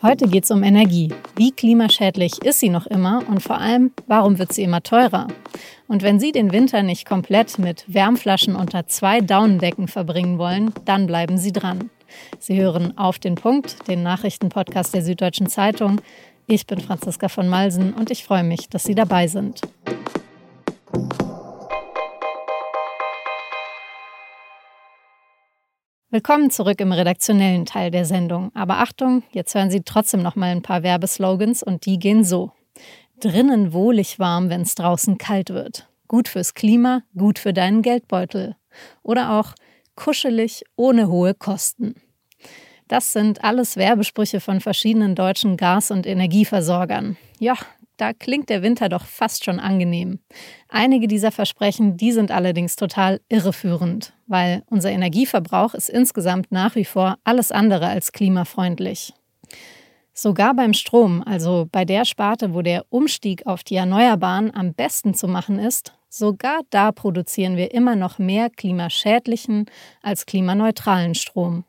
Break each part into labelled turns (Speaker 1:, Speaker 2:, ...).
Speaker 1: Heute geht es um Energie. Wie klimaschädlich ist sie noch immer und vor allem, warum wird sie immer teurer? Und wenn Sie den Winter nicht komplett mit Wärmflaschen unter zwei Daunendecken verbringen wollen, dann bleiben Sie dran. Sie hören auf den Punkt, den Nachrichtenpodcast der Süddeutschen Zeitung. Ich bin Franziska von Malsen und ich freue mich, dass Sie dabei sind. Willkommen zurück im redaktionellen Teil der Sendung. Aber Achtung, jetzt hören Sie trotzdem noch mal ein paar Werbeslogans und die gehen so. Drinnen wohlig warm, wenn es draußen kalt wird. Gut fürs Klima, gut für deinen Geldbeutel. Oder auch kuschelig, ohne hohe Kosten. Das sind alles Werbesprüche von verschiedenen deutschen Gas- und Energieversorgern. Ja, da klingt der Winter doch fast schon angenehm. Einige dieser Versprechen, die sind allerdings total irreführend, weil unser Energieverbrauch ist insgesamt nach wie vor alles andere als klimafreundlich. Sogar beim Strom, also bei der Sparte, wo der Umstieg auf die Erneuerbaren am besten zu machen ist, sogar da produzieren wir immer noch mehr klimaschädlichen als klimaneutralen Strom.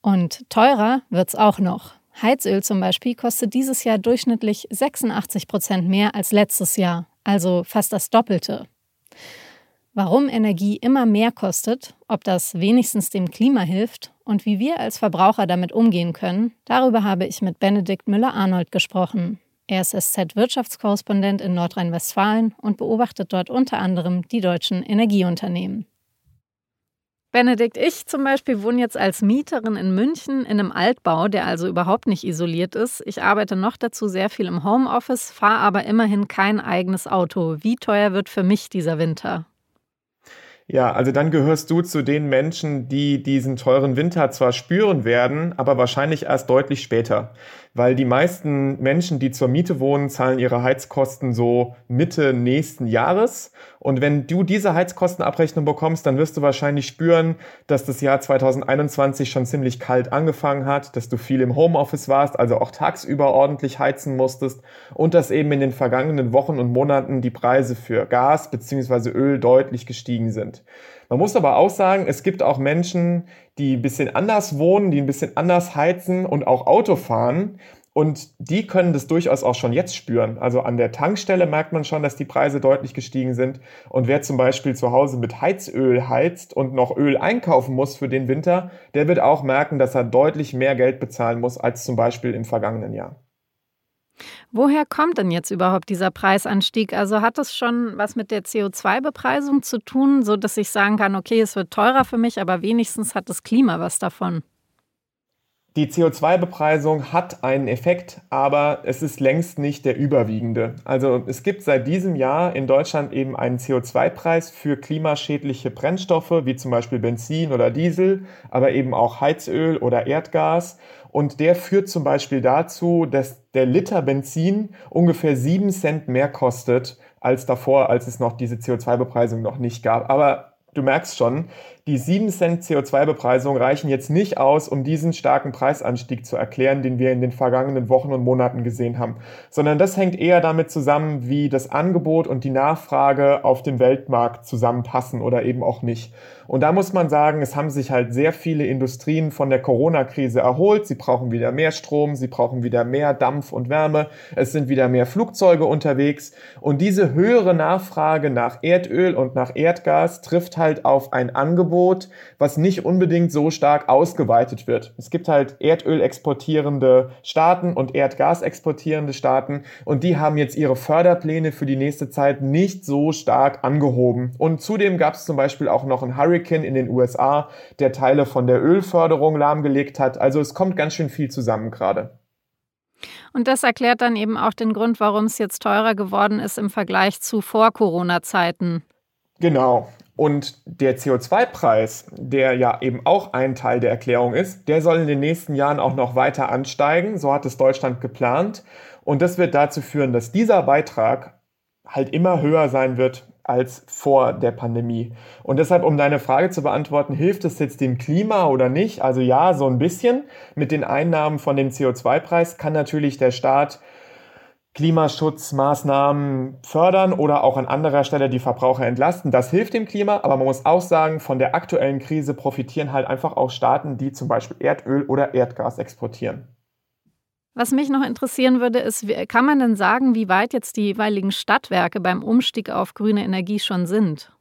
Speaker 1: Und teurer wird's auch noch. Heizöl zum Beispiel kostet dieses Jahr durchschnittlich 86 Prozent mehr als letztes Jahr, also fast das Doppelte. Warum Energie immer mehr kostet, ob das wenigstens dem Klima hilft und wie wir als Verbraucher damit umgehen können, darüber habe ich mit Benedikt Müller-Arnold gesprochen. Er ist SZ-Wirtschaftskorrespondent in Nordrhein-Westfalen und beobachtet dort unter anderem die deutschen Energieunternehmen. Benedikt, ich zum Beispiel wohne jetzt als Mieterin in München in einem Altbau, der also überhaupt nicht isoliert ist. Ich arbeite noch dazu sehr viel im Homeoffice, fahre aber immerhin kein eigenes Auto. Wie teuer wird für mich dieser Winter?
Speaker 2: Ja, also dann gehörst du zu den Menschen, die diesen teuren Winter zwar spüren werden, aber wahrscheinlich erst deutlich später. Weil die meisten Menschen, die zur Miete wohnen, zahlen ihre Heizkosten so Mitte nächsten Jahres. Und wenn du diese Heizkostenabrechnung bekommst, dann wirst du wahrscheinlich spüren, dass das Jahr 2021 schon ziemlich kalt angefangen hat, dass du viel im Homeoffice warst, also auch tagsüber ordentlich heizen musstest und dass eben in den vergangenen Wochen und Monaten die Preise für Gas bzw. Öl deutlich gestiegen sind. Man muss aber auch sagen, es gibt auch Menschen, die ein bisschen anders wohnen, die ein bisschen anders heizen und auch Auto fahren. Und die können das durchaus auch schon jetzt spüren. Also an der Tankstelle merkt man schon, dass die Preise deutlich gestiegen sind. Und wer zum Beispiel zu Hause mit Heizöl heizt und noch Öl einkaufen muss für den Winter, der wird auch merken, dass er deutlich mehr Geld bezahlen muss als zum Beispiel im vergangenen Jahr.
Speaker 1: Woher kommt denn jetzt überhaupt dieser Preisanstieg? Also hat es schon was mit der CO2-Bepreisung zu tun, so dass ich sagen kann, okay, es wird teurer für mich, aber wenigstens hat das Klima was davon?
Speaker 2: Die CO2-Bepreisung hat einen Effekt, aber es ist längst nicht der überwiegende. Also es gibt seit diesem Jahr in Deutschland eben einen CO2-Preis für klimaschädliche Brennstoffe, wie zum Beispiel Benzin oder Diesel, aber eben auch Heizöl oder Erdgas. Und der führt zum Beispiel dazu, dass der Liter Benzin ungefähr sieben Cent mehr kostet als davor, als es noch diese CO2-Bepreisung noch nicht gab. Aber du merkst schon, die 7 Cent CO2-Bepreisung reichen jetzt nicht aus, um diesen starken Preisanstieg zu erklären, den wir in den vergangenen Wochen und Monaten gesehen haben, sondern das hängt eher damit zusammen, wie das Angebot und die Nachfrage auf dem Weltmarkt zusammenpassen oder eben auch nicht. Und da muss man sagen, es haben sich halt sehr viele Industrien von der Corona-Krise erholt. Sie brauchen wieder mehr Strom, sie brauchen wieder mehr Dampf und Wärme, es sind wieder mehr Flugzeuge unterwegs. Und diese höhere Nachfrage nach Erdöl und nach Erdgas trifft halt auf ein Angebot, Angebot, was nicht unbedingt so stark ausgeweitet wird. Es gibt halt Erdöl exportierende Staaten und Erdgas exportierende Staaten und die haben jetzt ihre Förderpläne für die nächste Zeit nicht so stark angehoben. Und zudem gab es zum Beispiel auch noch einen Hurricane in den USA, der Teile von der Ölförderung lahmgelegt hat. Also es kommt ganz schön viel zusammen gerade.
Speaker 1: Und das erklärt dann eben auch den Grund, warum es jetzt teurer geworden ist im Vergleich zu Vor-Corona-Zeiten.
Speaker 2: Genau. Und der CO2-Preis, der ja eben auch ein Teil der Erklärung ist, der soll in den nächsten Jahren auch noch weiter ansteigen. So hat es Deutschland geplant. Und das wird dazu führen, dass dieser Beitrag halt immer höher sein wird als vor der Pandemie. Und deshalb, um deine Frage zu beantworten, hilft es jetzt dem Klima oder nicht? Also ja, so ein bisschen. Mit den Einnahmen von dem CO2-Preis kann natürlich der Staat Klimaschutzmaßnahmen fördern oder auch an anderer Stelle die Verbraucher entlasten. Das hilft dem Klima, aber man muss auch sagen, von der aktuellen Krise profitieren halt einfach auch Staaten, die zum Beispiel Erdöl oder Erdgas exportieren.
Speaker 1: Was mich noch interessieren würde, ist, kann man denn sagen, wie weit jetzt die jeweiligen Stadtwerke beim Umstieg auf grüne Energie schon sind?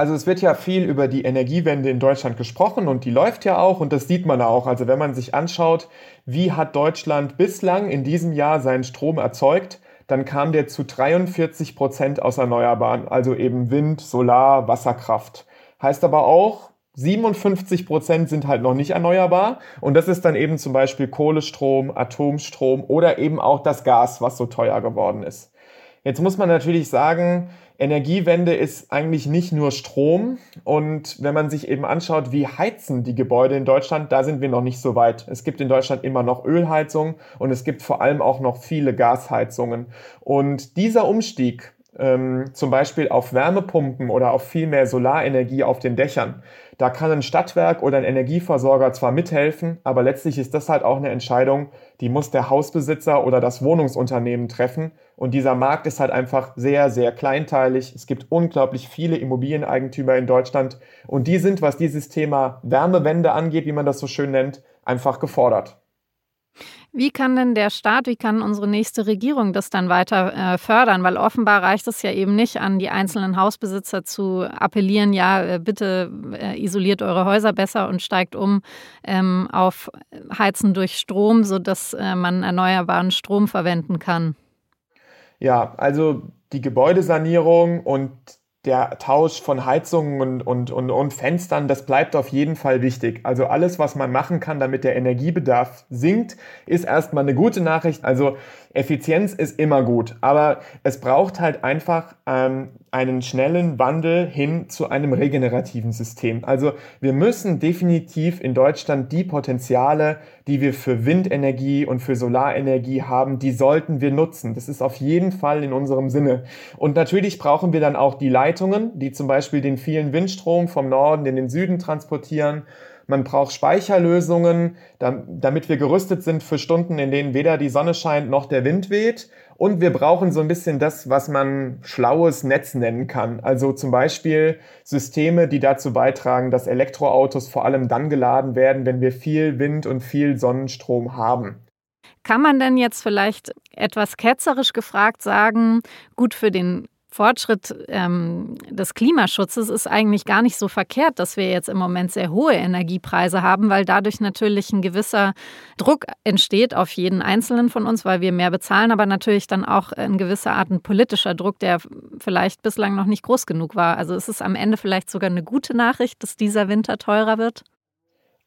Speaker 2: Also es wird ja viel über die Energiewende in Deutschland gesprochen und die läuft ja auch und das sieht man auch. Also wenn man sich anschaut, wie hat Deutschland bislang in diesem Jahr seinen Strom erzeugt, dann kam der zu 43 Prozent aus Erneuerbaren, also eben Wind, Solar, Wasserkraft. Heißt aber auch, 57 Prozent sind halt noch nicht erneuerbar. Und das ist dann eben zum Beispiel Kohlestrom, Atomstrom oder eben auch das Gas, was so teuer geworden ist. Jetzt muss man natürlich sagen, Energiewende ist eigentlich nicht nur Strom. Und wenn man sich eben anschaut, wie heizen die Gebäude in Deutschland, da sind wir noch nicht so weit. Es gibt in Deutschland immer noch Ölheizung und es gibt vor allem auch noch viele Gasheizungen. Und dieser Umstieg ähm, zum Beispiel auf Wärmepumpen oder auf viel mehr Solarenergie auf den Dächern, da kann ein Stadtwerk oder ein Energieversorger zwar mithelfen, aber letztlich ist das halt auch eine Entscheidung, die muss der Hausbesitzer oder das Wohnungsunternehmen treffen. Und dieser Markt ist halt einfach sehr, sehr kleinteilig. Es gibt unglaublich viele Immobilieneigentümer in Deutschland und die sind, was dieses Thema Wärmewende angeht, wie man das so schön nennt, einfach gefordert.
Speaker 1: Wie kann denn der Staat, wie kann unsere nächste Regierung das dann weiter äh, fördern? Weil offenbar reicht es ja eben nicht an die einzelnen Hausbesitzer zu appellieren, ja, äh, bitte äh, isoliert eure Häuser besser und steigt um ähm, auf Heizen durch Strom, sodass äh, man erneuerbaren Strom verwenden kann.
Speaker 2: Ja, also die Gebäudesanierung und der Tausch von Heizungen und, und, und, und Fenstern, das bleibt auf jeden Fall wichtig. Also alles, was man machen kann, damit der Energiebedarf sinkt, ist erstmal eine gute Nachricht. Also Effizienz ist immer gut, aber es braucht halt einfach ähm, einen schnellen Wandel hin zu einem regenerativen System. Also wir müssen definitiv in Deutschland die Potenziale, die wir für Windenergie und für Solarenergie haben, die sollten wir nutzen. Das ist auf jeden Fall in unserem Sinne. Und natürlich brauchen wir dann auch die Leitungen, die zum Beispiel den vielen Windstrom vom Norden in den Süden transportieren man braucht Speicherlösungen, damit wir gerüstet sind für Stunden, in denen weder die Sonne scheint noch der Wind weht. Und wir brauchen so ein bisschen das, was man schlaues Netz nennen kann. Also zum Beispiel Systeme, die dazu beitragen, dass Elektroautos vor allem dann geladen werden, wenn wir viel Wind und viel Sonnenstrom haben.
Speaker 1: Kann man denn jetzt vielleicht etwas ketzerisch gefragt sagen, gut für den Fortschritt ähm, des Klimaschutzes ist eigentlich gar nicht so verkehrt, dass wir jetzt im Moment sehr hohe Energiepreise haben, weil dadurch natürlich ein gewisser Druck entsteht auf jeden Einzelnen von uns, weil wir mehr bezahlen, aber natürlich dann auch in gewisser Art ein politischer Druck, der vielleicht bislang noch nicht groß genug war. Also ist es am Ende vielleicht sogar eine gute Nachricht, dass dieser Winter teurer wird?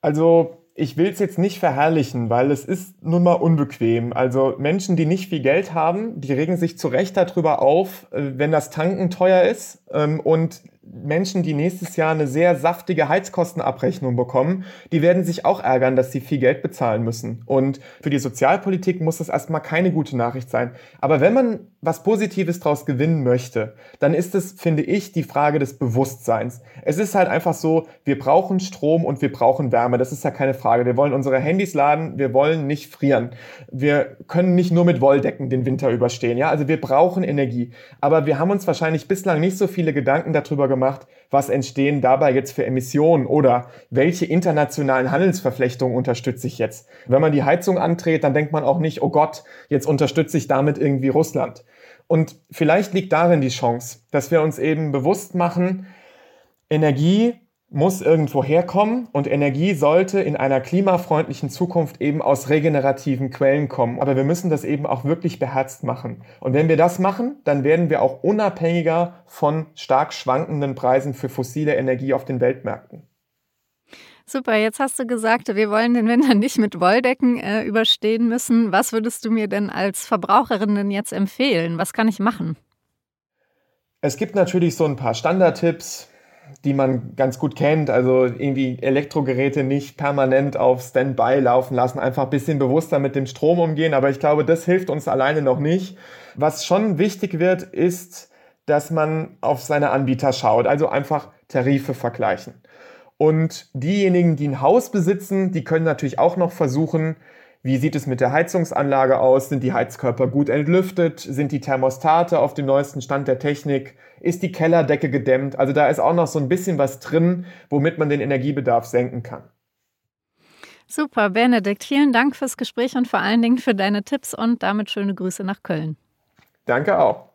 Speaker 2: Also ich will es jetzt nicht verherrlichen, weil es ist nun mal unbequem. Also Menschen, die nicht viel Geld haben, die regen sich zu Recht darüber auf, äh, wenn das Tanken teuer ist. Ähm, und Menschen, die nächstes Jahr eine sehr saftige Heizkostenabrechnung bekommen, die werden sich auch ärgern, dass sie viel Geld bezahlen müssen. Und für die Sozialpolitik muss das erstmal keine gute Nachricht sein. Aber wenn man was Positives daraus gewinnen möchte, dann ist es, finde ich, die Frage des Bewusstseins. Es ist halt einfach so, wir brauchen Strom und wir brauchen Wärme. Das ist ja keine Frage. Wir wollen unsere Handys laden, wir wollen nicht frieren. Wir können nicht nur mit Wolldecken den Winter überstehen. Ja, also wir brauchen Energie. Aber wir haben uns wahrscheinlich bislang nicht so viele Gedanken darüber gemacht, was entstehen dabei jetzt für Emissionen oder welche internationalen Handelsverflechtungen unterstütze ich jetzt. Wenn man die Heizung anträgt, dann denkt man auch nicht, oh Gott, jetzt unterstütze ich damit irgendwie Russland. Und vielleicht liegt darin die Chance, dass wir uns eben bewusst machen, Energie muss irgendwo herkommen und Energie sollte in einer klimafreundlichen Zukunft eben aus regenerativen Quellen kommen. Aber wir müssen das eben auch wirklich beherzt machen. Und wenn wir das machen, dann werden wir auch unabhängiger von stark schwankenden Preisen für fossile Energie auf den Weltmärkten.
Speaker 1: Super, jetzt hast du gesagt, wir wollen den Winter nicht mit Wolldecken äh, überstehen müssen. Was würdest du mir denn als Verbraucherin denn jetzt empfehlen? Was kann ich machen?
Speaker 2: Es gibt natürlich so ein paar Standardtipps die man ganz gut kennt. Also irgendwie Elektrogeräte nicht permanent auf Standby laufen lassen, einfach ein bisschen bewusster mit dem Strom umgehen. Aber ich glaube, das hilft uns alleine noch nicht. Was schon wichtig wird, ist, dass man auf seine Anbieter schaut, also einfach Tarife vergleichen. Und diejenigen, die ein Haus besitzen, die können natürlich auch noch versuchen, wie sieht es mit der Heizungsanlage aus? Sind die Heizkörper gut entlüftet? Sind die Thermostate auf dem neuesten Stand der Technik? Ist die Kellerdecke gedämmt? Also da ist auch noch so ein bisschen was drin, womit man den Energiebedarf senken kann.
Speaker 1: Super, Benedikt. Vielen Dank fürs Gespräch und vor allen Dingen für deine Tipps und damit schöne Grüße nach Köln.
Speaker 2: Danke auch.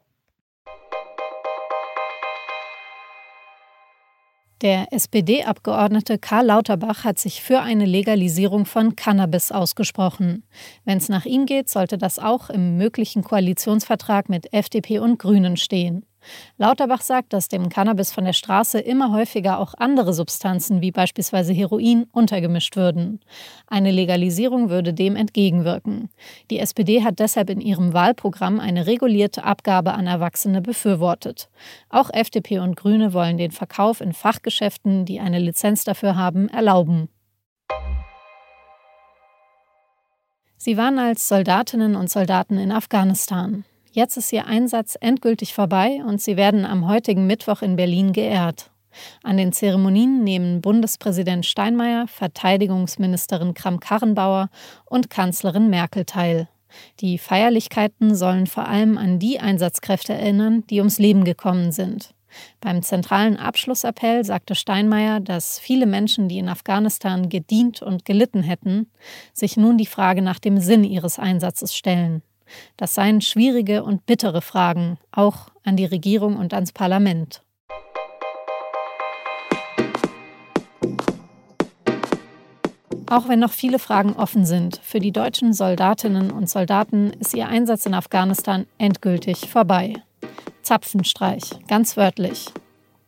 Speaker 1: Der SPD-Abgeordnete Karl Lauterbach hat sich für eine Legalisierung von Cannabis ausgesprochen. Wenn es nach ihm geht, sollte das auch im möglichen Koalitionsvertrag mit FDP und Grünen stehen. Lauterbach sagt, dass dem Cannabis von der Straße immer häufiger auch andere Substanzen wie beispielsweise Heroin untergemischt würden. Eine Legalisierung würde dem entgegenwirken. Die SPD hat deshalb in ihrem Wahlprogramm eine regulierte Abgabe an Erwachsene befürwortet. Auch FDP und Grüne wollen den Verkauf in Fachgeschäften, die eine Lizenz dafür haben, erlauben. Sie waren als Soldatinnen und Soldaten in Afghanistan. Jetzt ist ihr Einsatz endgültig vorbei und sie werden am heutigen Mittwoch in Berlin geehrt. An den Zeremonien nehmen Bundespräsident Steinmeier, Verteidigungsministerin Kramp-Karrenbauer und Kanzlerin Merkel teil. Die Feierlichkeiten sollen vor allem an die Einsatzkräfte erinnern, die ums Leben gekommen sind. Beim zentralen Abschlussappell sagte Steinmeier, dass viele Menschen, die in Afghanistan gedient und gelitten hätten, sich nun die Frage nach dem Sinn ihres Einsatzes stellen. Das seien schwierige und bittere Fragen, auch an die Regierung und ans Parlament. Auch wenn noch viele Fragen offen sind, für die deutschen Soldatinnen und Soldaten ist ihr Einsatz in Afghanistan endgültig vorbei. Zapfenstreich, ganz wörtlich.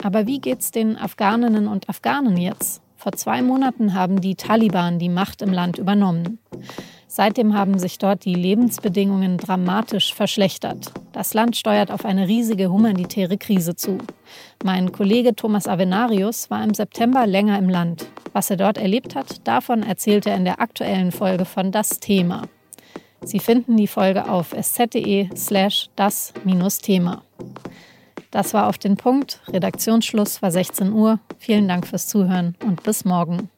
Speaker 1: Aber wie geht's den Afghaninnen und Afghanen jetzt? Vor zwei Monaten haben die Taliban die Macht im Land übernommen. Seitdem haben sich dort die Lebensbedingungen dramatisch verschlechtert. Das Land steuert auf eine riesige humanitäre Krise zu. Mein Kollege Thomas Avenarius war im September länger im Land. Was er dort erlebt hat, davon erzählt er in der aktuellen Folge von Das Thema. Sie finden die Folge auf sz.de slash das-thema. Das war auf den Punkt. Redaktionsschluss war 16 Uhr. Vielen Dank fürs Zuhören und bis morgen.